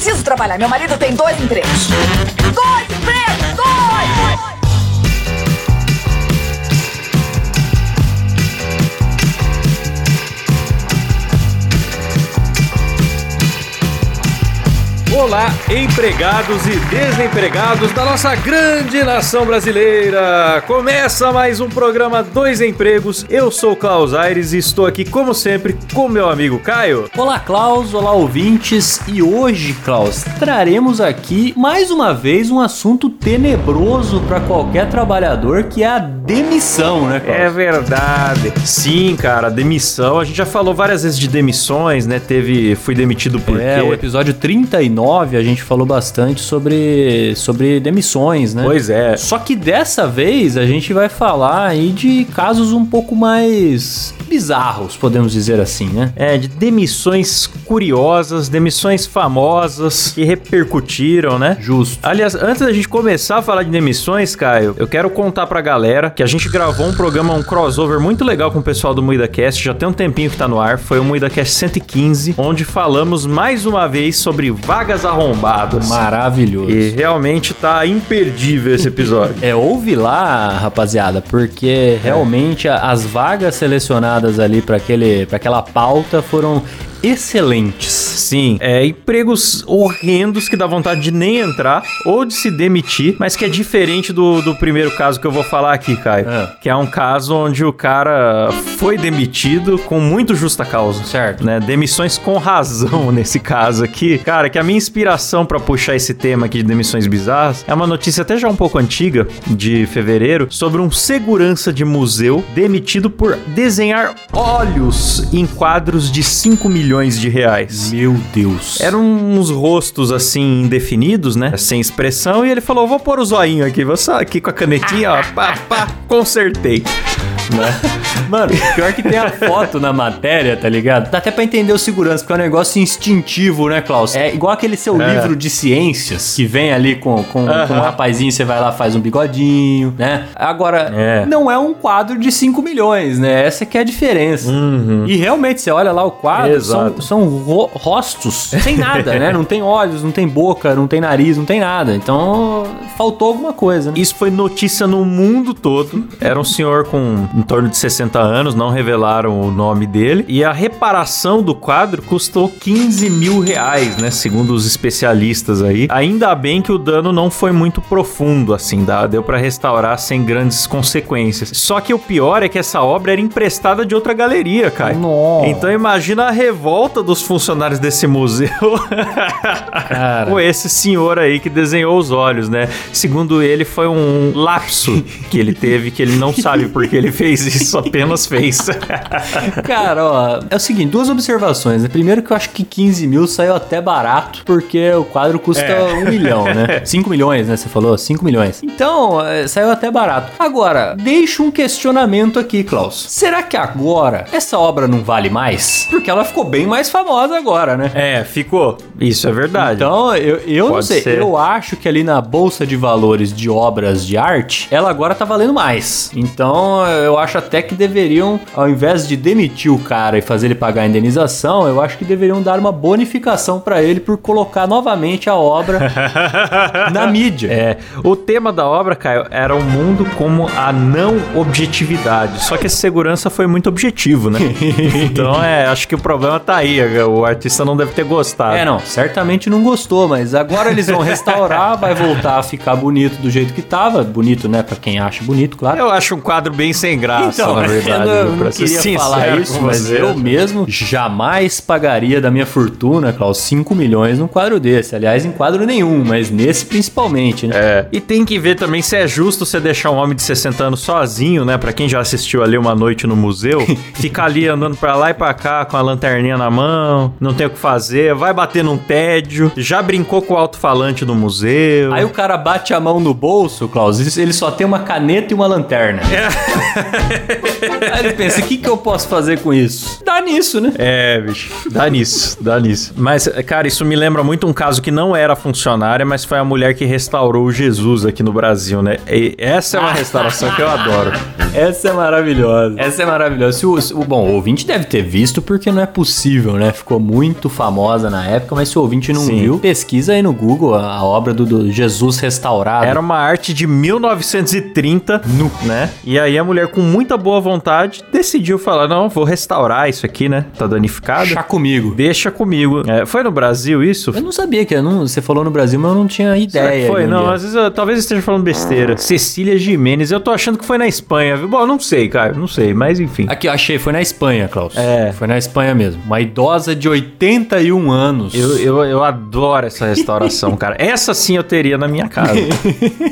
preciso trabalhar. Meu marido tem dois empregos. Olá, empregados e desempregados da nossa grande nação brasileira! Começa mais um programa Dois Empregos. Eu sou o Klaus Aires e estou aqui, como sempre, com meu amigo Caio. Olá, Klaus, olá, ouvintes. E hoje, Klaus, traremos aqui mais uma vez um assunto tenebroso para qualquer trabalhador que é a demissão, né? É verdade. Sim, cara, demissão. A gente já falou várias vezes de demissões, né? Teve. Fui demitido por É, quê? o episódio 39 a gente falou bastante sobre, sobre demissões, né? Pois é. Só que dessa vez a gente vai falar aí de casos um pouco mais bizarros, podemos dizer assim, né? É, de demissões curiosas, demissões famosas que repercutiram, né? Justo. Aliás, antes da gente começar a falar de demissões, Caio, eu quero contar pra galera que a gente gravou um programa, um crossover muito legal com o pessoal do MuidaCast, já tem um tempinho que tá no ar, foi o MuidaCast 115, onde falamos mais uma vez sobre vagas arrombadas. Maravilhoso. E realmente tá imperdível esse episódio. É, ouve lá, rapaziada, porque realmente a- as vagas selecionadas ali para aquele, para aquela pauta foram excelentes. Sim, é empregos horrendos que dá vontade de nem entrar ou de se demitir, mas que é diferente do, do primeiro caso que eu vou falar aqui, Caio. Ah. Que é um caso onde o cara foi demitido com muito justa causa. Certo. Né? Demissões com razão nesse caso aqui. Cara, que a minha inspiração pra puxar esse tema aqui de demissões bizarras é uma notícia até já um pouco antiga, de fevereiro, sobre um segurança de museu demitido por desenhar olhos em quadros de 5 milhões de reais. Meu Deus. Eram uns rostos assim indefinidos, né? Sem expressão, e ele falou: vou pôr o zoinho aqui, vou só aqui com a canetinha, ó, pá, pá, consertei. Né? Mano, pior que tem a foto na matéria, tá ligado? Dá até pra entender o segurança, porque é um negócio instintivo, né, Klaus? É igual aquele seu É. livro de ciências, que vem ali com, com, Aham. com um rapazinho, você vai lá, faz um bigodinho, né? Agora, É. não é um quadro de 5 milhões, né? Essa que é a diferença. E realmente, você olha lá o quadro, são, Uhum. Exato. são ro- rostos sem nada, né? Não tem olhos, não tem boca, não tem nariz, não tem nada. Então, faltou alguma coisa, né? Isso foi notícia no mundo todo. Era um senhor com em torno de 60 anos, não revelaram o nome dele. E a reparação do quadro custou 15 mil reais, né? Segundo os especialistas aí. Ainda bem que o dano não foi muito profundo, assim, dá- deu pra restaurar sem grandes consequências. Só que o pior é que essa obra era emprestada de outra galeria, cara. Nossa. Então imagina a revolta dos funcionários desse museu com esse senhor aí que desenhou os olhos, né? Segundo ele, foi um lapso que ele teve, que ele não sabe por que ele fez isso, apenas fez. Cara, ó, é o seguinte, duas observações. né? Primeiro que eu acho que 15 mil saiu até barato, porque o quadro custa É. um milhão, né? 5 milhões, né? Você falou? 5 milhões. Então, é, saiu até barato. Agora, deixa um questionamento aqui, Klaus. Será que agora essa obra não vale mais? Porque ela ficou bem mais famosa agora, né? É, ficou. Isso é verdade. Então, eu, eu não sei. ser. Eu acho que ali na bolsa de valores de obras de arte, ela agora tá valendo mais. Então, eu acho até que deveriam, ao invés de demitir o cara e fazer ele pagar a indenização, eu acho que deveriam dar uma bonificação pra ele por colocar novamente a obra na mídia. É, o tema da obra, Caio, era o mundo como a não objetividade. Só que esse segurança foi muito objetivo, né? então, é, acho que o problema tá aí. O artista não deve ter gostado. É, não, certamente não gostou, mas agora eles vão restaurar, vai voltar a ficar bonito do jeito que tava. Bonito, né? Pra quem acha bonito, claro. Eu acho um quadro bem sem graça, na verdade. Então, eu não, pra ser queria sincero falar isso, mas você. eu mesmo jamais pagaria da minha fortuna, Klaus, 5 milhões num quadro desse. Aliás, em quadro nenhum, mas nesse principalmente, né? É. E tem que ver também se é justo você deixar um homem de 60 anos sozinho, né? Pra quem já assistiu ali uma noite no museu, ficar ali andando pra lá e pra cá com a lanterninha na mão, não tem o que fazer, vai bater num tédio, já brincou com o alto-falante do museu. Aí o cara bate a mão no bolso, Klaus, ele só tem uma caneta e uma lanterna. Aí ele pensa, o que, que eu posso fazer com isso? Dá nisso, né? É, bicho. Dá nisso, dá nisso. Mas, cara, isso me lembra muito um caso que não era funcionária, mas foi a mulher que restaurou o Jesus aqui no Brasil, né? E essa é uma restauração que eu adoro. Essa é maravilhosa. Essa é maravilhosa. Se o, se o- bom, o ouvinte deve ter visto porque não é possível, né? Ficou muito famosa na época, mas se o ouvinte não Sim. viu, pesquisa aí no Google a, a obra do, do Jesus restaurado. Era uma arte de 1930, né? E aí a mulher, com muita boa vontade, decidiu falar: não, vou restaurar isso aqui, né? Tá danificado. Chá comigo. Deixa comigo. É, foi no Brasil isso? Eu não sabia que não, você falou no Brasil, mas eu não tinha ideia. foi? Não, era. às vezes eu, talvez eu esteja falando besteira. Cecília Jimenez, eu tô achando que foi na Espanha. viu? Bom, não sei, cara, não sei, mas enfim. Aqui, eu achei, foi na Espanha, Klaus. É. Foi na Espanha mesmo. Uma idosa de 81 anos. Eu, eu, eu adoro essa restauraração, cara. Essa sim eu teria na minha casa.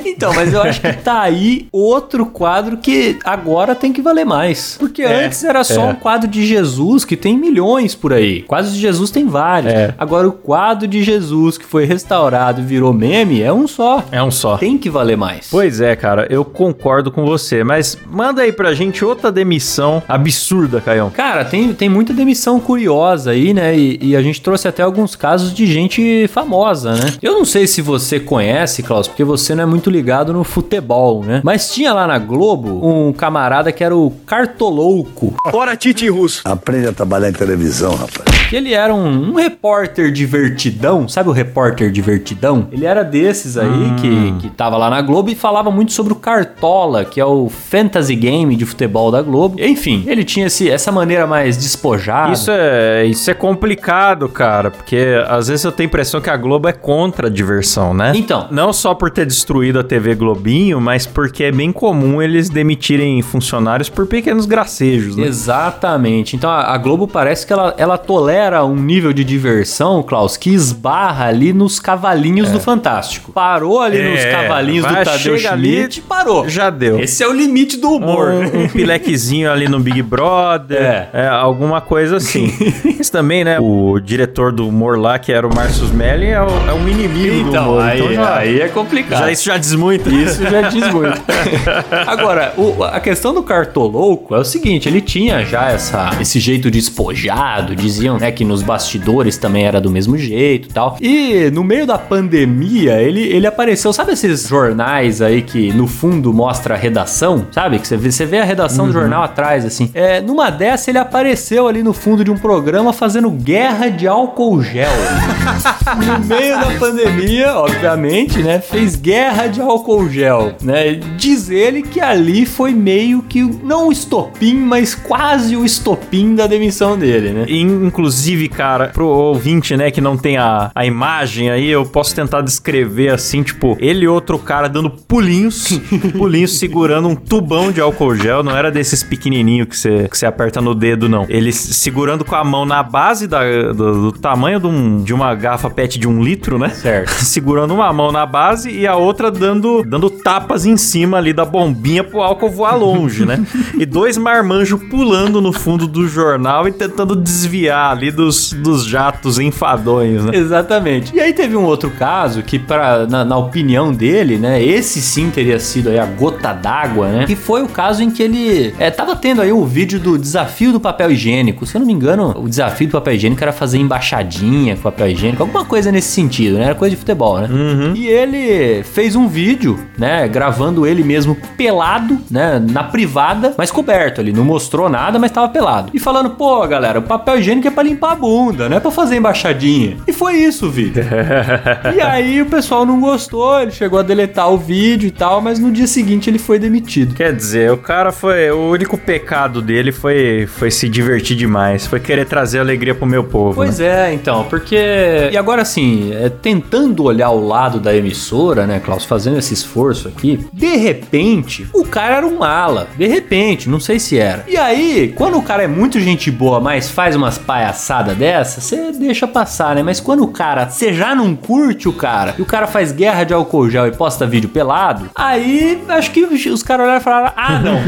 Então, mas eu acho que tá aí outro quadro que agora tem que valer mais. Porque É, antes era só é. um quadro de Jesus que tem milhões por aí. Quadros de Jesus tem vários. É. Agora o quadro de Jesus que foi restaurado e virou meme é um só. É um só. Tem que valer mais. Pois é, cara, eu concordo com você, mas manda aí pra gente outra demissão absurda, Caião. Cara, tem, tem muita demissão curiosa aí, né? E, e a gente trouxe até alguns casos de gente famosa, né? Eu não sei se você conhece, Klaus, porque você não é muito ligado no futebol, né? Mas tinha lá na Globo um camarada que era o Cartolouco. Fora Tite Russo. Aprende a trabalhar em televisão, rapaz. Que ele era um, um repórter divertidão, sabe o repórter divertidão? Ele era desses aí que, que tava lá na Globo e falava muito sobre o Cartola, que é o fantasy game de futebol da Globo. Enfim, ele tinha esse, essa maneira mais despojada. Isso é, isso é complicado, cara, porque às vezes eu tenho a impressão que a Globo é contra a diversão, né? Então. Não só por ter destruído a TV Globinho, mas porque é bem comum eles demitirem funcionários por pequenos gracejos, né? Exatamente. Então a, a Globo parece que ela, ela tolera um nível de diversão, Klaus, que esbarra ali nos cavalinhos do Fantástico. Parou ali nos É, cavalinhos do Tadeu ali, Schmidt, parou. Já deu. Esse é o limite do humor. Um, um pilequezinho ali no Big Brother, É. é, alguma coisa assim. Mas também, né, o diretor do humor lá, que era o Márcio Smelly, é, o- é um inimigo do Então, humor. aí, então já, aí é complicado. já- isso já diz muito. Isso já diz muito. Agora, o- a questão do cartolouco é o seguinte: ele tinha já essa, esse jeito despojado, diziam né, que nos bastidores também era do mesmo jeito e tal. E no meio da pandemia, ele, ele apareceu, sabe esses jornais aí que no fundo mostra a redação? Sabe? Que você vê, você vê a redação do jornal atrás, assim. É, numa dessa, ele apareceu ali no fundo de um programa fazendo guerra de álcool gel. no meio da pandemia, obviamente, né? Fez guerra de álcool gel, né? Diz ele que ali foi meio que não o estopim, mas quase o estopim da demissão dele, né? E, Inclusive, cara, pro ouvinte, né, que não tem a, a imagem aí, eu posso tentar descrever assim, tipo, ele e outro cara dando pulinhos, pulinhos segurando um tubão de álcool gel, não era desses pequenininhos que você que você aperta no dedo, não. Eles segurando com a mão na base da, do, do tamanho de, um- de uma garrafa PET de um litro, né? Certo. segurando uma mão na base e a outra dando, dando tapas em cima ali da bombinha pro álcool voar longe, né? E dois marmanjos pulando no fundo do jornal e tentando desviar ali dos, dos jatos enfadonhos, né? Exatamente. E aí teve um outro caso que, pra, na, na opinião dele, né? Esse sim teria sido aí a gota d'água, né? Que foi o caso em que ele é, tava tendo aí o vídeo do desafio do papel higiênico. Se eu não me engano, o desafio do papel higiênico era fazer embaixadinha com papel higiênico, alguma coisa nesse sentido, né? Era coisa de futebol, né? E ele fez um vídeo, né? Gravando ele mesmo pelado, né? Na privada, mas coberto. Ele não mostrou nada, mas tava pelado. E falando, pô, galera, o papel higiênico é pra limpar a bunda, não é pra fazer embaixadinha. E foi isso o vídeo. e aí o pessoal não gostou, ele chegou a deletar o vídeo e tal, mas no dia seguinte ele foi demitido. Quer dizer, o cara foi. O único pecado dele foi, foi se divertir demais. Foi querer trazer alegria pro meu povo. Pois né? é, então, porque. E agora assim, é, tentando olhar o lado da emissora, né, Klaus, fazendo esse esforço aqui, de repente, o cara era um mala. De repente, não sei se era. E aí, quando o cara é muito gente boa, mas faz umas palhaçada dessa, você deixa passar, né? Mas quando o cara, você já não curte o cara, e o cara faz guerra de álcool gel e posta vídeo pelado, aí acho que os caras olharam e falaram: ah, não.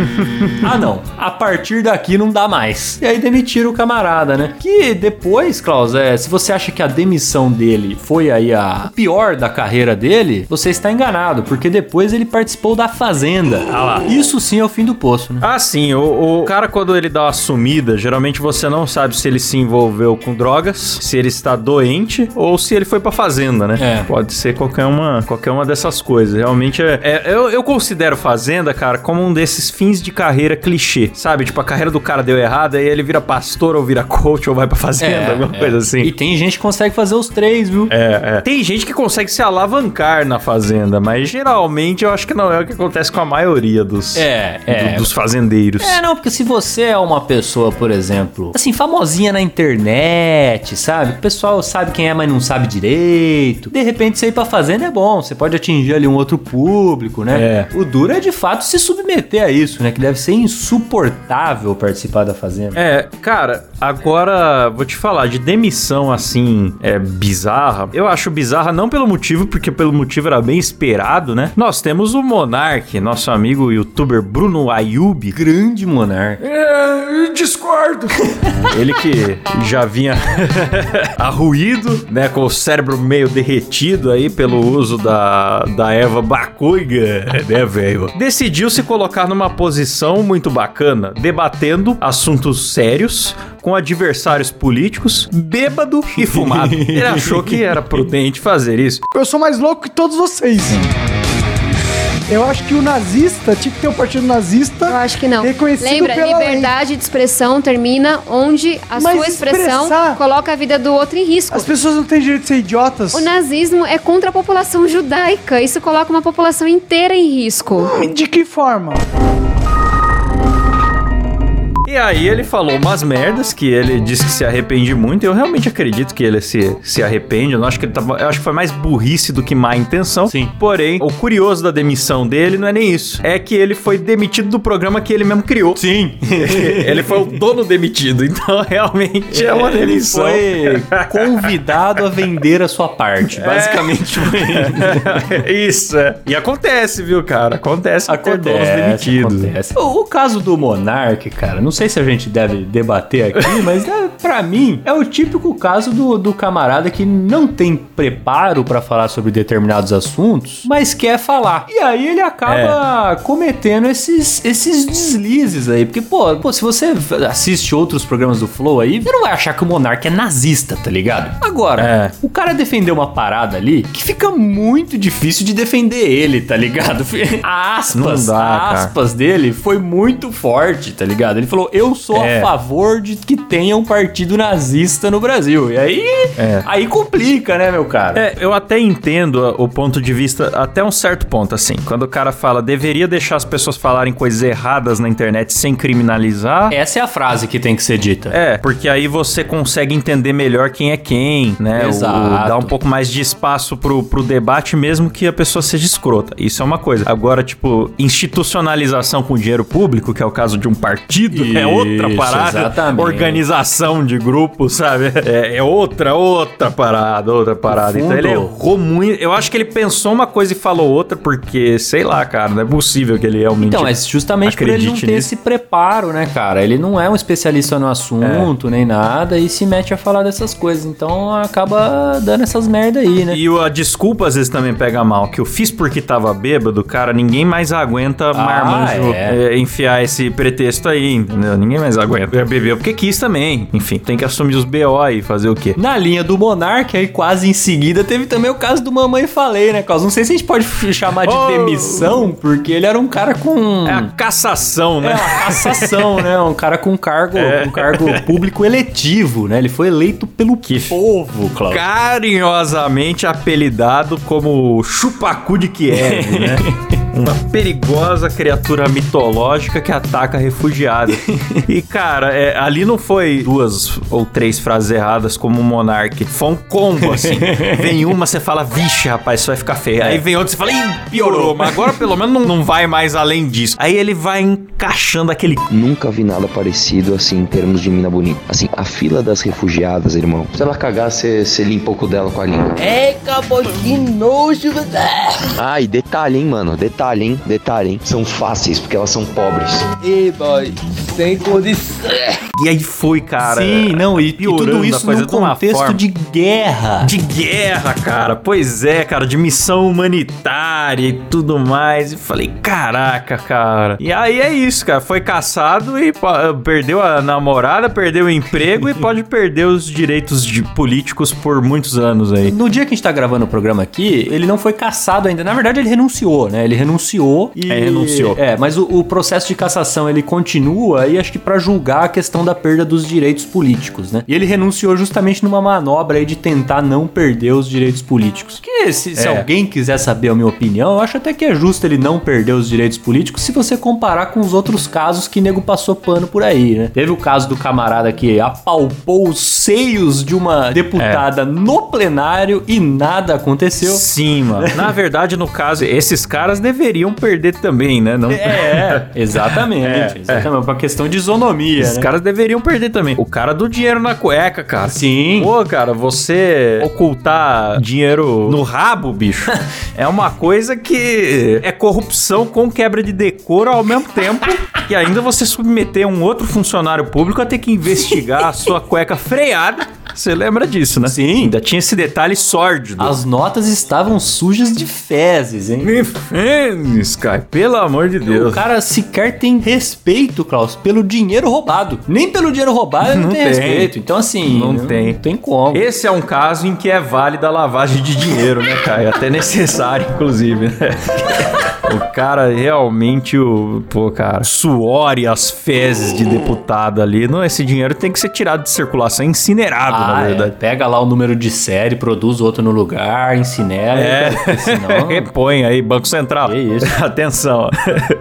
ah, não. A partir daqui não dá mais. E aí demitiram o camarada, né? Que depois, Klaus, é, se você acha que a demissão dele foi aí a pior da carreira dele, você está enganado, porque depois ele participou da Fazenda. Ah lá. Isso sim é o fim do poço, né? Ah, sim. O, o cara, quando ele dá uma sumida, geralmente você não sabe se ele se envolveu com drogas, se ele está doente ou se ele foi pra fazenda, né? É. Pode ser qualquer uma, qualquer uma dessas coisas. Realmente é. é- eu, eu considero fazenda, cara, como um desses fins de carreira clichê. Sabe? Tipo, a carreira do cara deu errado, aí ele vira pastor ou vira coach ou vai pra fazenda, alguma coisa assim. E tem gente que consegue fazer os três, viu? É, é. Tem gente que consegue se alavancar na fazenda, mas geralmente eu acho que não é o que acontece com a maioria dos, É, do- é. dos fazendeiros. É, não, porque se você é uma pessoa, por exemplo, assim, famosinha na internet, sabe? O pessoal sabe quem é, mas não sabe direito. De repente, você ir pra fazenda é bom, você pode atingir ali um outro público, né? É. O duro é de fato se submeter a isso, né? Que deve ser insuportável participar da fazenda. É, cara, agora vou te falar de demissão assim, é bizarra. Eu acho bizarra não pelo motivo, porque pelo motivo era bem esperado, né? Nós temos o Monark, nosso amigo youtuber Bruno Ayub. Grande monarca. É, discordo. Ele que já vinha arruído, né, com o cérebro meio derretido aí pelo uso da, da Eva Bacuiga, né, velho? Decidiu se colocar numa posição muito bacana, debatendo assuntos sérios com adversários políticos, bêbado e fumado. Ele achou que era prudente fazer isso. Eu sou mais louco que todos vocês. Eu acho que o nazista tinha que ter um partido nazista. Eu acho que não. Reconhecido Lembra, pela lei. liberdade de expressão termina onde a Mas sua expressão expressar- coloca a vida do outro em risco. As pessoas não têm direito de ser idiotas. O nazismo é contra a população judaica. Isso coloca uma população inteira em risco. De que forma? E aí ele falou umas merdas que ele disse que se arrepende muito. Eu realmente acredito que ele se, se arrepende. Eu não acho que ele tava. Eu acho que foi mais burrice do que má intenção. Sim. Porém, o curioso da demissão dele não é nem isso. É que ele foi demitido do programa que ele mesmo criou. Sim. ele foi o dono demitido. Então, realmente é uma Ele demissão. foi convidado a vender a sua parte. Basicamente foi isso, é. E acontece, viu, cara? Acontece. demitidos. acontece. O, o caso do Monark, cara, não sei se a gente deve debater aqui, mas é, para mim é o típico caso do, do camarada que não tem preparo pra falar sobre determinados assuntos, mas quer falar. E aí ele acaba cometendo esses, esses deslizes aí. Porque, pô, pô, se você assiste outros programas do Flow aí, você não vai achar que o Monark é nazista, tá ligado? Agora, É. o cara defendeu uma parada ali que fica muito difícil de defender ele, tá ligado? A aspas, dá, aspas dele foi muito forte, tá ligado? Ele falou: Eu sou É. a favor de que tenha um partido nazista no Brasil. E aí, É. aí complica, né, meu cara? É, eu até entendo o ponto de vista até um certo ponto, assim. Quando o cara fala, deveria deixar as pessoas falarem coisas erradas na internet sem criminalizar. Essa é a frase que tem que ser dita. É, porque aí você consegue entender melhor quem é quem, né? O- Exato. dá um pouco mais de espaço pro, pro debate, mesmo que a pessoa seja escrota. Isso é uma coisa. Agora, tipo, institucionalização com dinheiro público, que é o caso de um partido, é outra parada. exatamente. Organização de grupo, sabe? É, é outra, outra parada, outra parada. Então ele errou muito. Eu acho que ele pensou uma coisa e falou outra, porque, sei lá, cara, não é possível que ele realmente. Então, mas justamente por ele não ter nisso. esse preparo, né, cara? Ele não é um especialista no assunto, nem nada, e se mete a falar dessas coisas. Então acaba dando essas merda aí, né? E a desculpa às vezes também pega mal, que eu fiz porque tava bêbado, cara, ninguém mais aguenta marmanjo é. é, enfiar esse pretexto aí, entendeu? Ninguém mais aguenta. É, Bebeu porque quis também. Enfim, tem que assumir os BO e fazer o quê? Na linha do Monark, aí quase em seguida, teve também o caso do Mamãe Falei, né, Carlos? Não sei se a gente pode chamar de Oh! demissão, porque ele era um cara com... É a cassação, É né? uma cassação, né? Um cara com cargo, com cargo público eletivo, né? Ele foi eleito pelo povo, Cláudio. Carinhosamente apelidado como chupacu de Kiev, né? Uma perigosa criatura mitológica que ataca refugiados. e, cara, é, ali não foi duas ou três frases erradas como o Monark. Foi um combo, assim. vem uma, você fala, vixe, rapaz, isso vai ficar feio. Aí vem outra, você fala, ih, piorou. Mas agora pelo menos não, não vai mais além disso. Aí ele vai encaixando aquele Nunca vi nada parecido assim em termos de mina bonita. Assim, a fila das refugiadas, irmão. Se ela cagar, você limpa o cu dela com a língua. É, acabou que nojo. Ah, e detalhe, hein, mano. Detalhe, hein. Detalhe, hein. São fáceis, porque elas são pobres. Ei, boy, sem condição. E aí foi, cara. Sim, não, e, e tudo isso num contexto forma. de guerra. De guerra, cara. Pois é, cara, de missão humanitária e tudo mais. E falei, caraca, cara. E aí é isso, cara. Foi caçado e perdeu a namorada, perdeu o emprego e pode perder os direitos de políticos por muitos anos aí. No dia que a gente tá gravando o programa aqui, ele não foi caçado ainda. Na verdade, ele renunciou, né? Ele renunciou e. É, renunciou. É, mas o, o processo de cassação ele continua e acho que pra julgar a questão da perda dos direitos políticos, né? E ele renunciou justamente numa manobra aí de tentar não perder os direitos políticos. Que se, se É. alguém quiser saber a minha opinião, eu acho até que é justo ele não perder os direitos políticos se você comparar com os outros casos que nego passou pano por aí, né? Teve o caso do camarada que apalpou os seios de uma deputada no plenário e nada aconteceu. Sim, mano. Na verdade, no caso, esses caras deveriam perder também, né? Não... É, exatamente. É, exatamente. Uma questão de isonomia, Esses né? caras deveriam perder também. O cara do dinheiro na cueca, cara. Sim. Pô, cara, você ocultar dinheiro no rabo, bicho, é uma coisa que é corrupção com quebra de decoro ao mesmo tempo. E ainda você submeter um outro funcionário público a ter que investigar a sua cueca freada. Você lembra disso, né? Sim. Ainda tinha esse detalhe sórdido. As notas estavam sujas de fezes, hein? Me fênis, cara. Pelo amor de O Deus. cara sequer tem respeito, Klaus, pelo dinheiro roubado. Nem pelo dinheiro roubado ele não, Não tem, tem. respeito. Então, assim. Não tem. Não tem como. Esse é um caso em que é válida a lavagem de dinheiro, né, cara? É até necessário, inclusive, né? O cara realmente, o, pô, cara, suor e as fezes de deputado ali, não, esse dinheiro tem que ser tirado de circulação, incinerado, na Ah, é. verdade. Pega lá o número de série, produz outro no lugar, incinera. É, porque senão... repõe aí, Banco Central. Que isso. Atenção.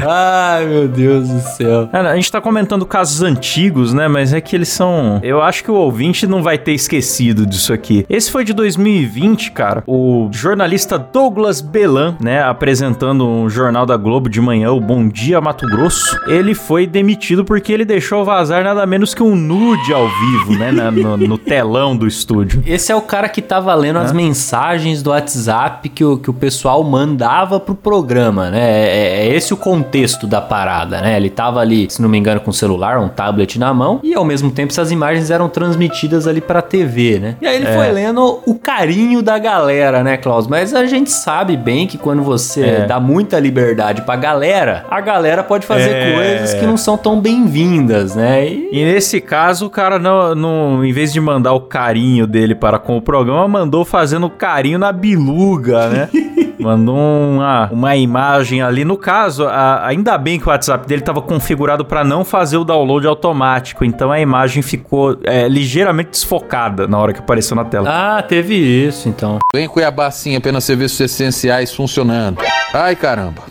Ai, meu Deus do céu. A gente tá comentando casos antigos, né? Mas é que eles são. Eu acho que o ouvinte não vai ter esquecido disso aqui. Esse foi de 2020, cara. O jornalista Douglas Belan, né? Apresentando um jornal da Globo de manhã, o Bom Dia Mato Grosso. Ele foi demitido porque ele deixou vazar nada menos que um nude ao vivo, né? na- no, no telão do estúdio. Esse é o cara que tava lendo as mensagens do WhatsApp que o, que o pessoal mandava pro programa, né? É, é esse o contexto da parada, né? Ele tava ali, se não me engano, com o celular, um tablet na mão, e ao mesmo tempo essas imagens eram transmitidas ali pra TV, né? E aí ele foi lendo o carinho da galera, né, Klaus? Mas a gente sabe bem que quando você É. dá muita liberdade pra galera, a galera pode fazer É. coisas que não são tão bem-vindas, né? E E nesse caso, o cara, não, não, em vez de mandar o carinho dele para com o programa, mandou fazendo carinho na biluga, né? Mandou uma, uma imagem ali. No caso, a- ainda bem que o WhatsApp dele estava configurado para não fazer o download automático. Então a imagem ficou é, ligeiramente desfocada na hora que apareceu na tela. Ah, teve isso, então. Vem Cuiabá sim, apenas serviços essenciais funcionando. Ai caramba.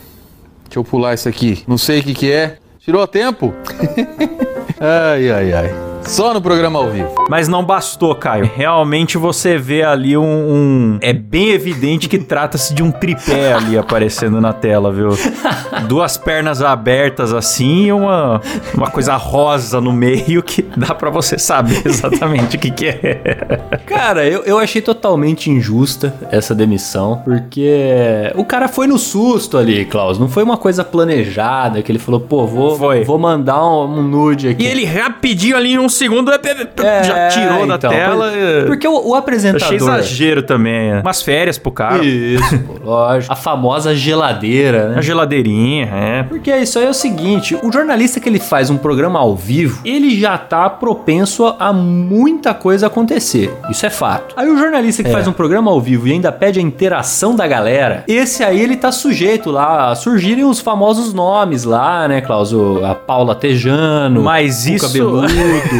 Deixa eu pular isso aqui. Não sei o que que é. Tirou tempo? ai, ai, ai. Só no programa ao vivo. Mas não bastou, Caio. Realmente você vê ali um. um- É bem evidente que trata-se de um tripé ali aparecendo na tela, viu? Duas pernas abertas assim e uma, uma coisa rosa no meio que dá pra você saber exatamente o que, que é. Cara, eu, eu achei totalmente injusta essa demissão, porque o cara foi no susto ali, Klaus. Não foi uma coisa planejada que ele falou, pô, vou, Foi. vou mandar um, um nude aqui. E ele rapidinho ali em um segundo já tirou da então, tela. por- Porque o, o apresentador. achei exagero também. é. Umas férias pro cara. Isso, pô, lógico. A famosa geladeira, né? A geladeirinha, é. Porque isso aí é o seguinte, o jornalista que ele faz um programa ao vivo, ele já tá propenso a muita coisa acontecer. Isso é fato. Aí o jornalista que faz um programa ao vivo e ainda pede a interação da galera, esse aí ele tá sujeito lá a surgirem os famosos nomes lá, né, Klaus? A Paula Tejano, Mas o isso- cabeludo.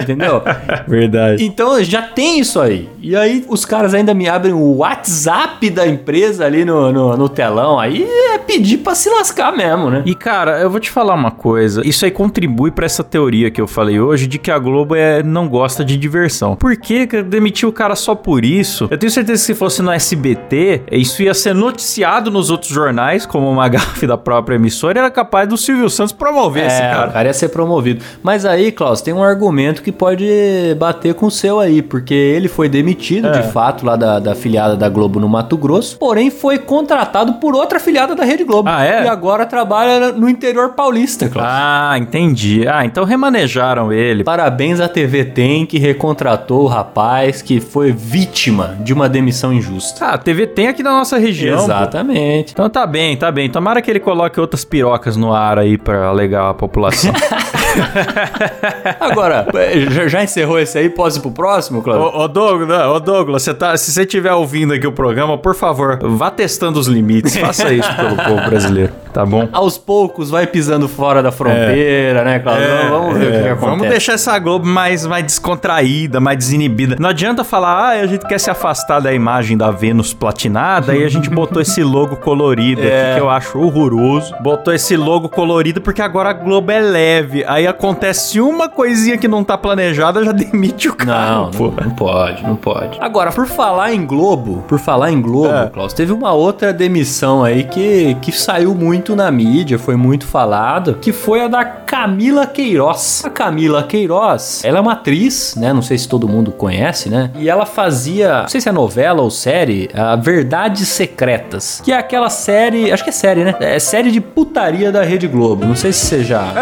entendeu? Verdade. Então já tem isso aí. E aí os caras ainda me abrem o WhatsApp da empresa ali no, no, no telão. Aí é pedir pra se lascar mesmo, né? E cara, eu vou te falar uma coisa. Isso aí contribui pra essa teoria que eu falei hoje de que a Globo é, não gosta de diversão. Por que demitiu o cara só por isso? Eu tenho certeza que se fosse no SBT, isso ia ser noticiado nos outros jornais, como uma gafe da própria emissora, era capaz do Silvio Santos promover esse É, cara. o cara ia ser promovido. Mas aí, Klaus, tem um argumento que pode bater com o seu aí, porque ele foi demitido, É. de fato, lá da, da filiada da Globo no Mato Grosso, porém foi contratado por outra filiada da Rede Globo. Ah, é? E agora trabalha no interior paulista. Ah, entendi. Ah, então remanejaram ele. Parabéns à TV Tem que recontratou o rapaz que foi vítima de uma demissão injusta. Ah, a TV tem aqui na nossa região. pô. Exatamente. Então tá bem, tá bem. Tomara que ele coloque outras pirocas no ar aí pra alegar a população. Agora, já, já encerrou esse aí? Posso ir pro próximo, Cláudio? Ô, ô Douglas, ô Douglas, você tá, se você estiver ouvindo aqui o programa, por favor, vá testando os limites. Faça isso pelo povo brasileiro, tá bom? Aos poucos vai pisando fora da fronteira, né, Cláudio? vamos ver o que, que acontece. É, Vamos deixar essa Globo mais, mais descontraída, mais desinibida. Não adianta falar, ah, a gente quer se afastar da imagem da Vênus platinada, aí a gente botou esse logo colorido É. aqui, que eu acho horroroso. Botou esse logo colorido porque agora a Globo é leve. Aí acontece uma coisinha que não tá planejada, já demite o cara. Não, pô. não, não pode, não pode. Agora, por falar em Globo, por falar em Globo, É. Klaus, teve uma outra demissão aí que, que saiu muito na mídia, foi muito falado, que foi a da Camila Queiroz. A Camila Queiroz, ela é uma atriz, né? Não sei se todo mundo conhece, né? E ela fazia, não sei se é novela ou série, a Verdades Secretas, que é aquela série, acho que é série, né? É série de putaria da Rede Globo. Não sei se você já,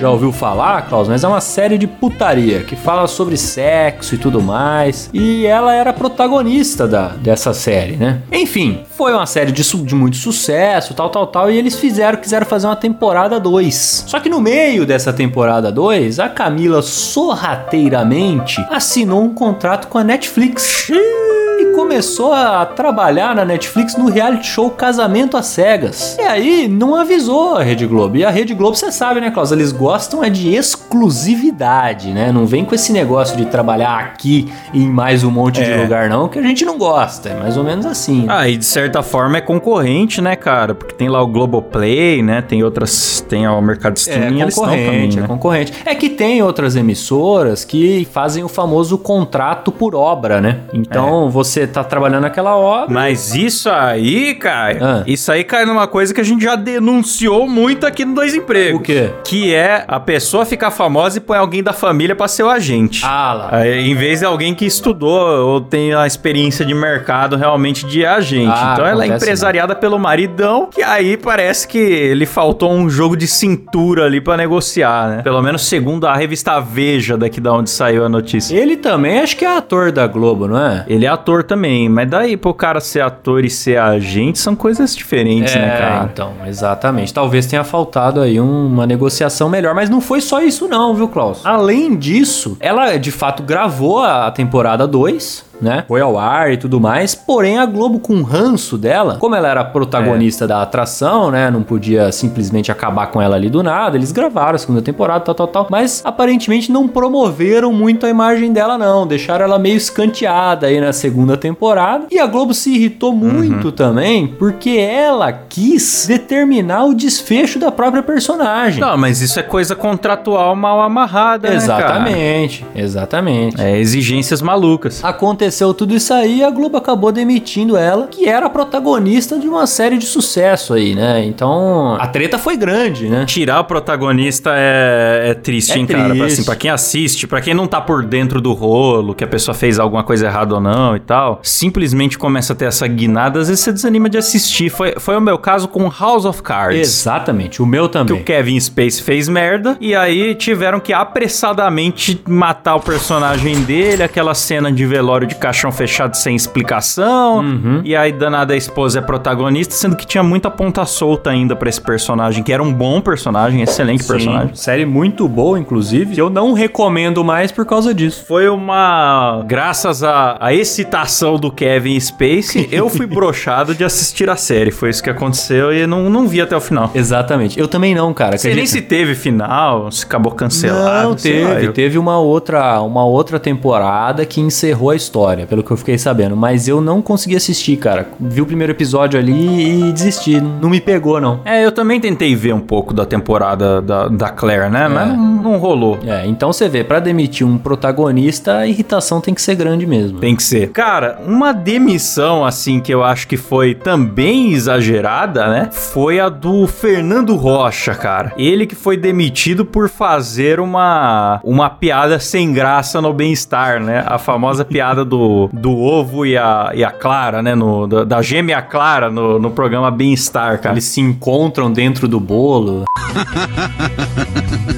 já ouviu falar, Klaus, mas é uma série de putaria que fala sobre sexo e tudo mais. E ela era protagonista da, dessa série, né? Enfim, foi uma série de, de muito sucesso, tal, tal, tal. E eles fizeram, quiseram fazer uma temporada 2. Só que no meio dessa temporada 2, a Camila sorrateiramente assinou um contrato com a Netflix. E começou a trabalhar na Netflix no reality show Casamento às Cegas. E aí não avisou a Rede Globo. E a Rede Globo, você sabe, né, Klaus? Eles gostam é de exclusividade, né? Não vem com esse negócio de trabalhar aqui em mais um monte de É. lugar, não, que a gente não gosta. É mais ou menos assim. né? Ah, e de certa forma é concorrente, né, cara? Porque tem lá o Globoplay, né? Tem outras. Tem o mercado de É streaming, eles estão concorrente, é né? concorrente. É que tem outras emissoras que fazem o famoso contrato por obra, né? É. Então você tá trabalhando aquela obra. Mas isso aí, Caio, Ah. isso aí cai numa coisa que a gente já denunciou muito aqui no Dois Empregos. O quê? Que é a pessoa ficar famosa e põe alguém da família pra ser o agente. Ah lá. Aí, em vez de alguém que estudou ou tem a experiência de mercado realmente de agente. Ah, então ela é empresariada pelo maridão, que aí parece que ele faltou um jogo de cintura ali pra negociar, né? Pelo menos segundo a revista Veja, daqui da onde saiu a notícia. Ele também acho que é ator da Globo, não é? Ele é ator também, mas daí pro cara ser ator e ser agente são coisas diferentes, né, cara? então, exatamente. Talvez tenha faltado aí um- uma negociação melhor, mas não foi só isso não, viu, Klaus? Além disso, ela de fato gravou a temporada 2, né? Foi ao ar e tudo mais, porém a Globo com o ranço dela, como ela era protagonista da atração, né, não podia simplesmente acabar com ela ali do nada, eles gravaram a segunda temporada, tal, tal, tal, mas aparentemente não promoveram muito a imagem dela não, deixaram ela meio escanteada aí na segunda temporada, e a Globo se irritou muito também, porque ela quis determinar o desfecho da própria personagem. Não, mas isso é coisa contratual mal amarrada, né? Exatamente, exatamente. É exigências malucas. Aconteceu tudo isso aí a Globo acabou demitindo ela, que era a protagonista de uma série de sucesso aí, né? Então, a treta foi grande, né? Tirar o protagonista é, é triste, É hein, cara? Pra, triste. assim, pra quem assiste, pra quem não tá por dentro do rolo, que a pessoa fez alguma coisa errada ou não e tal, simplesmente começa a ter essa guinada, às vezes você desanima de assistir. Foi, foi o meu caso com House of Cards. Exatamente, o meu Que também. o Kevin Space fez merda e aí tiveram que apressadamente matar o personagem dele, aquela cena de velório de caixão fechado sem explicação. E aí, danada, a esposa é protagonista, sendo que tinha muita ponta solta ainda pra esse personagem, que era um bom personagem, excelente personagem. Sim, série muito boa, inclusive. Eu não recomendo mais por causa disso. Foi uma. Graças à, à excitação do Kevin Space, eu fui brochado de assistir a série. Foi isso que aconteceu e não, não vi até o final. Exatamente. Eu também não, cara. Sei nem se teve final, se acabou cancelado. Não, sei lá, teve. eu- Teve uma outra, uma outra temporada que encerrou a história, pelo que eu fiquei sabendo. Mas eu não consegui assistir, cara. Vi o primeiro episódio ali e desisti. Não me pegou, não. É, eu também tentei ver um pouco da temporada da, da Claire, né? Mas não, não rolou. É, então você vê, pra demitir um protagonista, a irritação tem que ser grande mesmo. Tem que ser. Cara, uma demissão, assim, que eu acho que foi também exagerada, né? Foi a do Fernando Rocha, cara. Ele que foi demitido por fazer uma, uma piada sem graça no bem-estar, né? A famosa piada do, do ovo e a, e a Clara, né? No, da, da gêmea Clara no, no programa Bem-Estar, cara. Eles se encontram dentro do bolo.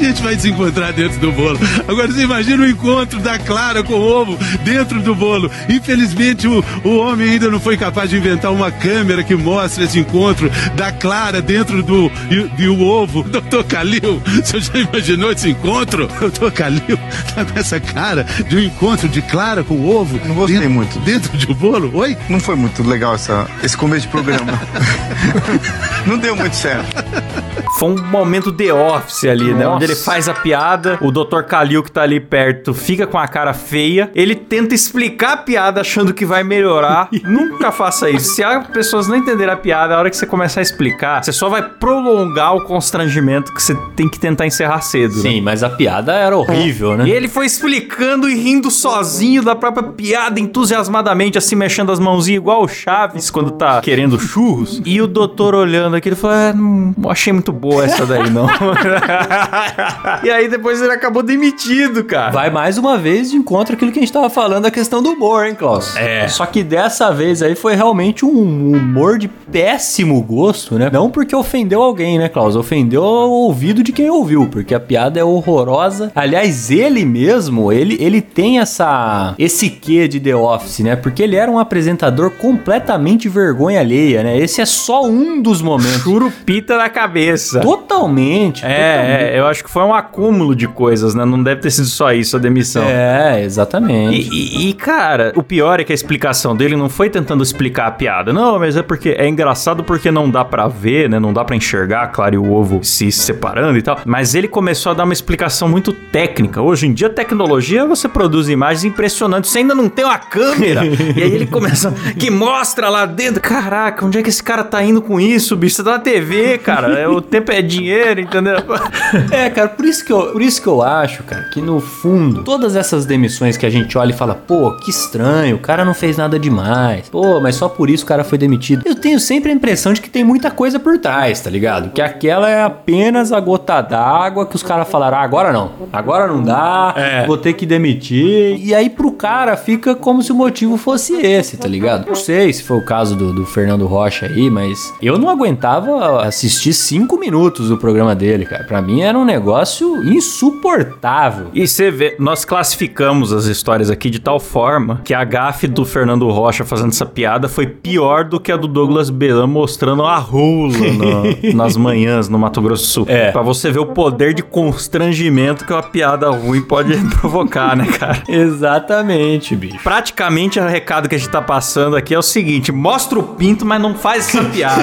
Gente vai se encontrar dentro do bolo. Agora você imagina o encontro da Clara com o ovo dentro do bolo. Infelizmente o, o homem ainda não foi capaz de inventar uma câmera que mostre esse encontro da Clara dentro do e, e o ovo. Doutor Calil, você já imaginou esse encontro? Doutor Calil tá com essa cara de um encontro de Clara com o ovo. Não gostei dentro, muito. Dentro de um bolo? Oi? Não foi muito legal essa, esse começo de programa. não deu muito certo. Foi um momento The Office ali, né? Nossa. Onde ele faz a piada, o Dr. Kalil que tá ali perto fica com a cara feia, ele tenta explicar a piada achando que vai melhorar. Nunca faça isso. Se as pessoas não entenderem a piada, a hora que você começar a explicar, você só vai prolongar o constrangimento que você tem que tentar encerrar cedo. né? Sim, mas a piada era horrível, né? E ele foi explicando e rindo sozinho da própria piada, entusiasmadamente, assim, mexendo as mãozinhas, igual o Chaves quando tá querendo churros. E o doutor olhando aqui, ele falou: é, não achei muito boa essa daí, não. e aí depois ele acabou demitido, cara. Vai mais uma vez de encontro aquilo que a gente tava falando, a questão do humor, hein, Klaus? É. Só que dessa vez aí foi realmente um humor de péssimo gosto, né? Não porque ofendeu alguém, né, Klaus? Ofendeu o ouvido de quem ouviu, porque a piada é horrorosa. Aliás, ele mesmo, ele, ele tem essa esse quê de The Office, né? Porque ele era um apresentador completamente vergonha alheia, né? Esse é só um dos momentos. Churupita na cabeça. Totalmente. totalmente. É, é, eu acho que foi um acúmulo de coisas, né? Não deve ter sido só isso a demissão. É, exatamente. E, e- e, cara, o pior é que a explicação dele não foi tentando explicar a piada. Não, mas é porque é engraçado porque não dá pra ver, né? Não dá pra enxergar, claro, e o ovo se separando e tal. Mas ele começou a dar uma explicação muito técnica. Hoje em dia, tecnologia, você produz imagens impressionantes. Você ainda não tem uma câmera. e aí ele começa, que mostra lá dentro. Caraca, onde é que esse cara tá indo com isso, bicho? Você tá na TV, cara. É, o tempo é dinheiro, entendeu? É, cara, por isso, que eu, por isso que eu acho, cara, que no fundo, todas essas demissões que a gente olha e fala, pô, que estranho, o cara não fez nada demais. Pô, mas só por isso o cara foi demitido. Eu tenho sempre a impressão de que tem muita coisa por trás, tá ligado? Que aquela é apenas a gota d'água que os caras falaram, ah, agora não. Agora não dá, É. vou ter que demitir. E aí pro cara fica como se o motivo fosse esse, tá ligado? Não sei se foi o caso do, do Fernando Rocha aí, mas eu não aguentava assistir cinco minutos do programa dele, cara. Pra mim era um negócio insuportável. E você vê, nós classificamos as histórias aqui de tal forma que a gafe do Fernando Rocha fazendo essa piada foi pior do que a do Douglas Belan mostrando a rola no- nas manhãs no Mato Grosso do Sul. É. Pra você ver o poder de constrangimento que uma piada ruim pode provocar, né, cara? Exatamente, bicho. Praticamente o recado que a gente tá passando aqui é o seguinte: mostra o pinto, mas não faz essa piada.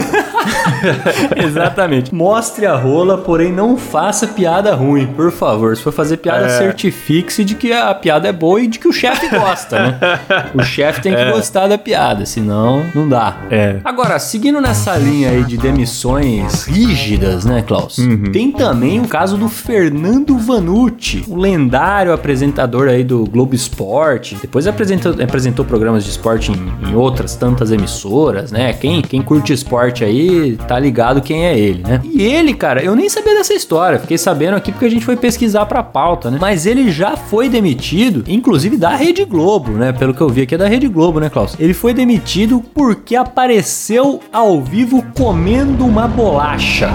Exatamente. Mostre a rola, porém não faça piada ruim, por favor. Se for fazer piada, É. certifique-se de que a piada é boa e de que o chefe gosta, né? O chefe tem que gostar da piada, senão não dá. É. Agora, seguindo nessa linha aí de demissões rígidas, né, Klaus? Tem também o caso do Fernando Vanucci, o lendário apresentador aí do Globo Esporte. Depois apresentou, apresentou programas de esporte em, em outras tantas emissoras, né? Quem, quem curte esporte aí tá ligado quem é ele, né? E ele, cara, eu nem sabia dessa história. Fiquei sabendo aqui porque a gente foi pesquisar pra pauta, né? Mas ele já foi demitido, inclusive da Rede Globo, né? Pelo que eu vi aqui é da Rede Globo, né, Klaus? Ele foi demitido porque apareceu ao vivo comendo uma bolacha.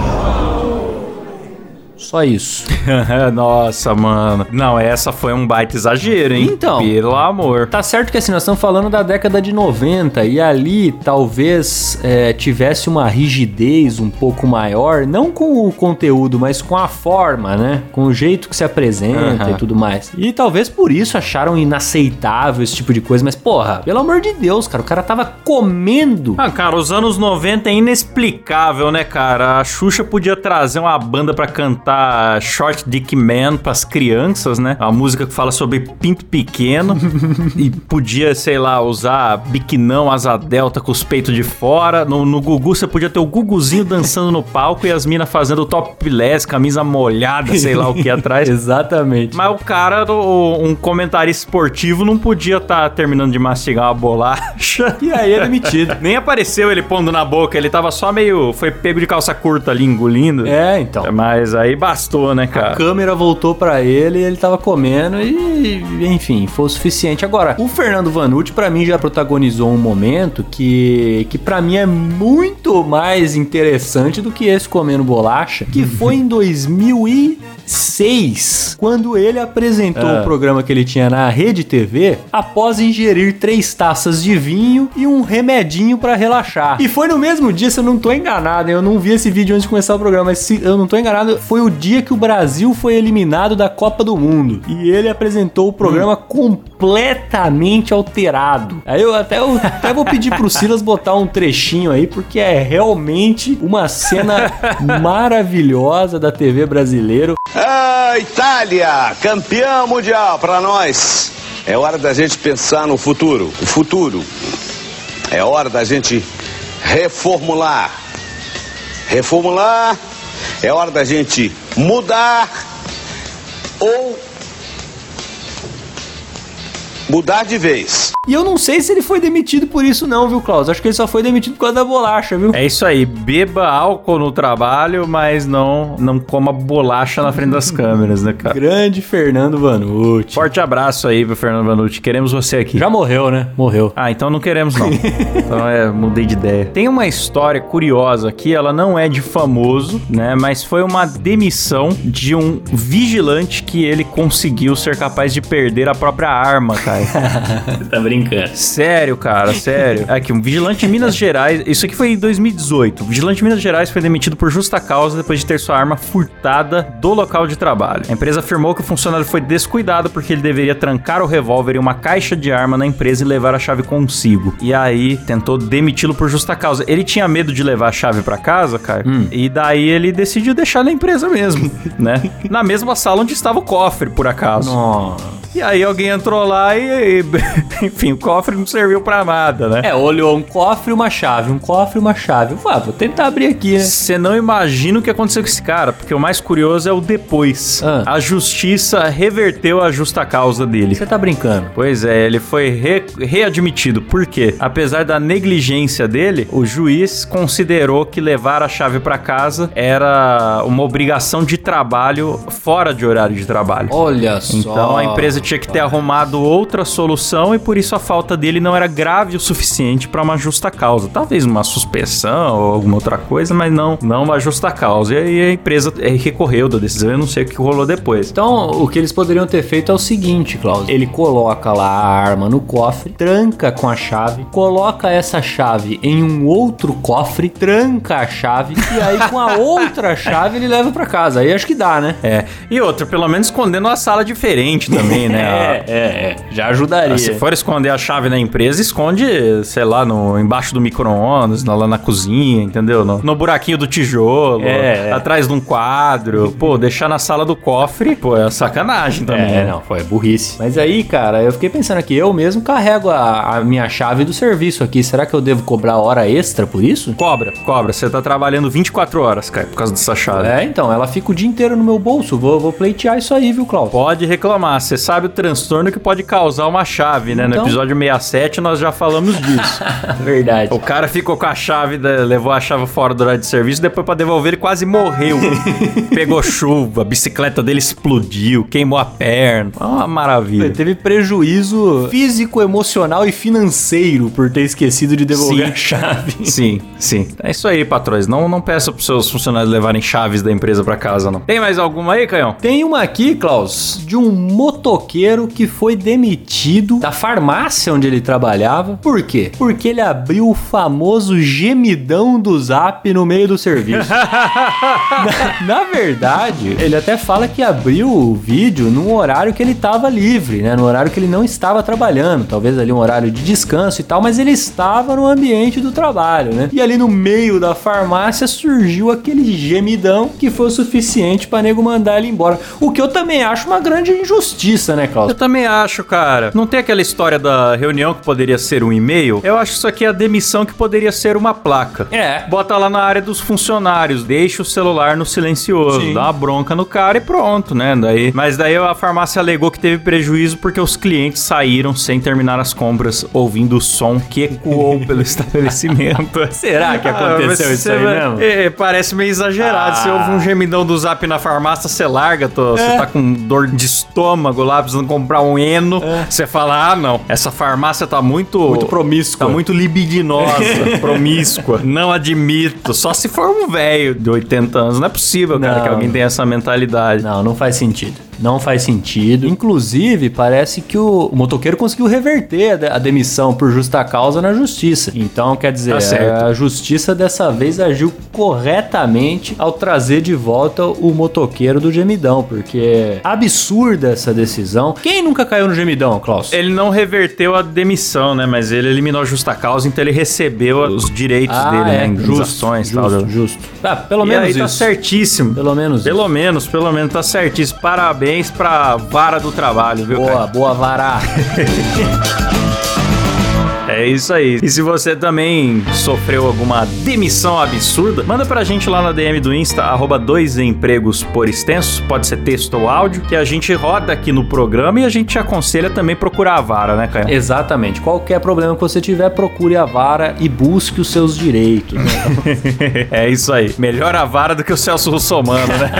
Só isso. Nossa, mano. Não, essa foi um baita exagero, hein? Então. Pelo amor. Tá certo que assim, nós estamos falando da década de 90 e ali talvez é, tivesse uma rigidez um pouco maior, não com o conteúdo, mas com a forma, né? Com o jeito que se apresenta e tudo mais. E talvez por isso acharam inaceitável esse tipo de coisa, mas porra, pelo amor de Deus, cara, o cara tava comendo. Ah, cara, os anos 90 é inexplicável, né, cara? A Xuxa podia trazer uma banda pra cantar Short Dick Man pras crianças, né? A música que fala sobre pinto pequeno. e podia, sei lá, usar biquinão, asa delta com os peitos de fora. No, no Gugu você podia ter o Guguzinho dançando no palco e as minas fazendo topless, camisa molhada, sei lá o que atrás. Exatamente. Mas o cara, o- um comentarista esportivo, não podia estar terminando de mastigar uma bolacha. E aí é demitido. Nem apareceu ele pondo na boca, ele tava só meio. Foi pego de calça curta ali, engolindo. É, então. Mas aí bastou, né, A cara? câmera voltou pra ele, ele tava comendo e, enfim, foi o suficiente. Agora, o Fernando Vanucci pra mim já protagonizou um momento que que para mim é muito mais interessante do que esse comendo bolacha, que foi em 2006, quando ele apresentou Ah. o programa que ele tinha na Rede TV após ingerir três taças de vinho e um remedinho pra relaxar. E foi no mesmo dia, se eu não tô enganado, eu não vi esse vídeo antes de começar o programa, mas se eu não tô enganado, foi o dia que o Brasil foi eliminado da Copa do Mundo. E ele apresentou o programa completamente alterado. Aí eu até, eu até vou pedir pro Silas botar um trechinho aí, porque é realmente uma cena maravilhosa da TV brasileira. Ah, Itália, campeão mundial para nós. É hora da gente pensar no futuro. O futuro. É hora da gente reformular. Reformular. É hora da gente mudar ou mudar de vez. E eu não sei se ele foi demitido por isso não, viu, Klaus? Acho que ele só foi demitido por causa da bolacha, viu? É isso aí, beba álcool no trabalho, mas não, não coma bolacha na frente das câmeras, né, cara? Grande Fernando Vanucci. Forte abraço aí pro Fernando Vanucci, queremos você aqui. Já morreu, né? Morreu. Ah, então não queremos não. então é, mudei de ideia. Tem uma história curiosa aqui, ela não é de famoso, né, mas foi uma demissão de um vigilante que ele conseguiu ser capaz de perder a própria arma, cara. Tá brincando. Sério, cara, sério. Aqui, um vigilante de Minas Gerais. Isso aqui foi em 2018. O vigilante de Minas Gerais foi demitido por justa causa depois de ter sua arma furtada do local de trabalho. A empresa afirmou que o funcionário foi descuidado porque ele deveria trancar o revólver em uma caixa de arma na empresa e levar a chave consigo. E aí tentou demiti-lo por justa causa. Ele tinha medo de levar a chave pra casa, cara. E daí ele decidiu deixar na empresa mesmo, né? Na mesma sala onde estava o cofre, por acaso. Nossa. E aí alguém entrou lá e, e- enfim, o cofre não serviu pra nada, né? É, olhou um cofre e uma chave, um cofre e uma chave. Ah, vou tentar abrir aqui, né? Você não imagina o que aconteceu com esse cara, porque o mais curioso é o depois. Ah. A justiça reverteu a justa causa dele. Você tá brincando. Pois é, ele foi re- readmitido. Por quê? Apesar da negligência dele, o juiz considerou que levar a chave pra casa era uma obrigação de trabalho fora de horário de trabalho. Olha só. Então a empresa tinha que ter arrumado outra solução e por isso a falta dele não era grave o suficiente para uma justa causa. Talvez uma suspensão ou alguma outra coisa, mas não, não uma justa causa. E aí a empresa eh, recorreu da decisão, eu não sei o que rolou depois. Então, o que eles poderiam ter feito é o seguinte, Klaus. Ele coloca lá a arma no cofre, tranca com a chave, coloca essa chave em um outro cofre, tranca a chave e aí com a outra chave ele leva pra casa. Aí acho que dá, né? É. E outra, pelo menos escondendo uma sala diferente também, né? É, é, é. Já ajudaria. Ah, Se for esconder a chave na empresa, esconde, sei lá, no, embaixo do micro-ondas, lá, na cozinha, entendeu? No, no buraquinho do tijolo, É, é. atrás de um quadro. Pô, deixar na sala do cofre, pô, é sacanagem também. É, né? não, foi burrice. Mas aí, cara, eu fiquei pensando aqui, eu mesmo carrego a, a minha chave do serviço aqui. Será que eu devo cobrar hora extra por isso? Cobra, cobra. Você tá trabalhando 24 horas, cara, por causa dessa chave. É, então, ela fica o dia inteiro no meu bolso. Vou, vou pleitear isso aí, viu, Klaus? Pode reclamar. Você sabe sabe o transtorno que pode causar uma chave, né? No Então- episódio 67 nós já falamos disso. Verdade. O cara ficou com a chave, da- levou a chave fora do horário de serviço, depois pra devolver ele quase morreu. Pegou chuva, a bicicleta dele explodiu, queimou a perna. Uma maravilha. Ele teve prejuízo físico, emocional e financeiro por ter esquecido de devolver Sim. a chave. Sim, sim. É isso aí, patrões. Não, não peça pros seus funcionários levarem chaves da empresa pra casa, não. Tem mais alguma aí, Canhão? Tem uma aqui, Klaus, de um motoqueiro que foi demitido da farmácia onde ele trabalhava. Por quê? Porque ele abriu o famoso gemidão do zap no meio do serviço. na, na verdade, ele até fala que abriu o vídeo num horário que ele estava livre, né? No horário que ele não estava trabalhando. Talvez ali um horário de descanso e tal, mas ele estava no ambiente do trabalho, né? E ali no meio da farmácia surgiu aquele gemidão que foi o suficiente para nego mandar ele embora. O que eu também acho uma grande injustiça, né, Klaus? Eu também acho, cara. Não tem aquela história da reunião que poderia ser um e-mail? Eu acho que isso aqui é a demissão que poderia ser uma placa. É. Bota lá na área dos funcionários, deixa o celular no silencioso, Sim. dá uma bronca no cara e pronto, né? Daí, mas daí a farmácia alegou que teve prejuízo porque os clientes saíram sem terminar as compras, ouvindo o som que ecoou pelo estabelecimento. Será que aconteceu mas isso você aí vai- mesmo? É, parece meio exagerado. Ah. Você ouve um gemidão do zap na farmácia, você larga, tô- você É. tá com dor de estômago lá, precisando comprar um eno. Você fala, ah, não, essa farmácia tá muito... Muito promíscua. Tá muito libidinosa, promíscua. Não admito. Só se for um velho de 80 anos. Não é possível, cara, Não. que alguém tenha essa mentalidade. Não, não faz sentido. Não faz sentido. Inclusive, parece que o, o motoqueiro conseguiu reverter a, de- a demissão por justa causa na justiça. Então, quer dizer, Tá a justiça dessa vez agiu corretamente ao trazer de volta o motoqueiro do gemidão, porque é absurda essa decisão. Quem nunca caiu no gemidão, Klaus? Ele não reverteu a demissão, né? Mas ele eliminou a justa causa, então ele recebeu os direitos Ah, dele, é, né? Indenizações justo, tal. justo. Ah, pelo E menos aí isso. tá certíssimo. Pelo menos Pelo menos, pelo menos tá certíssimo. Parabéns pra vara do trabalho, viu, Boa, cara? boa, Vará. É isso aí. E se você também sofreu alguma demissão absurda, manda pra gente lá na DM do Insta, arroba dois empregos por extenso, pode ser texto ou áudio, que a gente roda aqui no programa e a gente te aconselha também procurar a vara, né, Caio? Exatamente. Qualquer problema que você tiver, procure a vara e busque os seus direitos. né? é isso aí. Melhor a vara do que o Celso Russomano, né?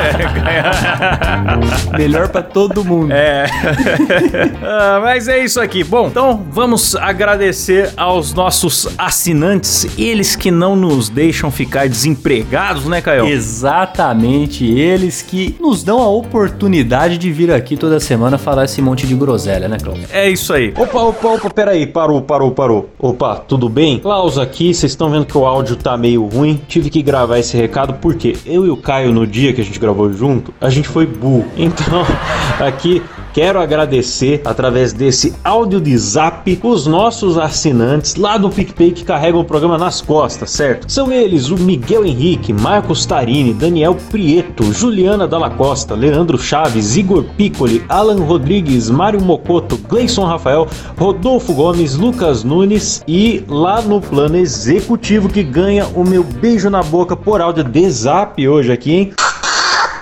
Melhor pra todo mundo. É. Ah, mas é isso aqui. Bom, então vamos agradecer aos nossos assinantes, eles que não nos deixam ficar desempregados, né, Caio? Exatamente, eles que nos dão a oportunidade de vir aqui toda semana falar esse monte de groselha, né, Cláudio? É isso aí. Opa, opa, opa, peraí, parou, parou, parou. Opa, tudo bem? Klaus aqui, vocês estão vendo que o áudio tá meio ruim. Tive que gravar esse recado porque eu e o Caio, no dia que a gente gravou junto, a gente foi burro. Então, aqui quero agradecer através desse áudio de zap os nossos assinantes lá do PicPay que carregam o programa nas costas, certo? São eles o Miguel Henrique, Marcos Tarini, Daniel Prieto, Juliana Dalla Costa, Leandro Chaves, Igor Piccoli, Alan Rodrigues, Mário Mocoto, Gleison Rafael, Rodolfo Gomes, Lucas Nunes e lá no plano executivo que ganha o meu beijo na boca por áudio de zap hoje aqui, hein?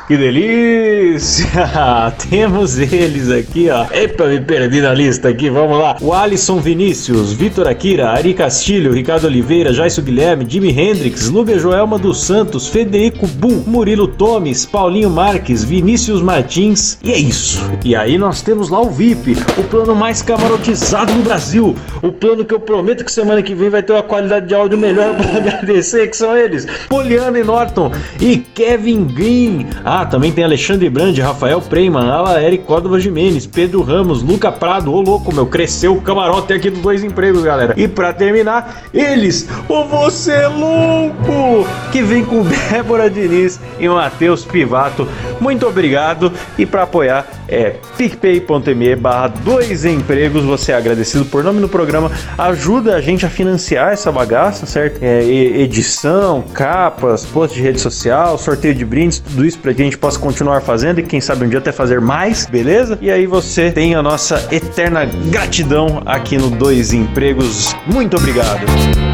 Que delícia! Temos eles aqui, ó. Epa, me perdi na lista aqui, vamos lá. O Alisson Vinícius, Vitor Akira, Ari Castilho, Ricardo Oliveira, Jaisso Guilherme, Jimi Hendrix, Lúbia Joelma dos Santos, Federico Bu, Murilo Tomes, Paulinho Marques, Vinícius Martins. E é isso. E aí nós temos lá o VIP, o plano mais camarotizado do Brasil. O plano que eu prometo que semana que vem vai ter uma qualidade de áudio melhor para agradecer, que são eles. Poliana e Norton e Kevin Green. Também tem Alexandre Brandi, Rafael Preiman, Ala Eric Córdova Jimenez, Pedro Ramos, Luca Prado, ô louco, meu, cresceu o camarote aqui dos dois empregos, galera. E pra terminar, eles, o Você é Louco, que vem com Débora Diniz e Matheus Pivato. Muito obrigado e para apoiar é picpay.me barra dois empregos, você é agradecido por nome no programa, ajuda a gente a financiar essa bagaça, certo? É, edição, capas, post de rede social, sorteio de brindes, tudo isso que a gente possa continuar fazendo e quem sabe um dia até fazer mais, beleza? E aí você tem a nossa eterna gratidão aqui no Dois Empregos. Muito obrigado!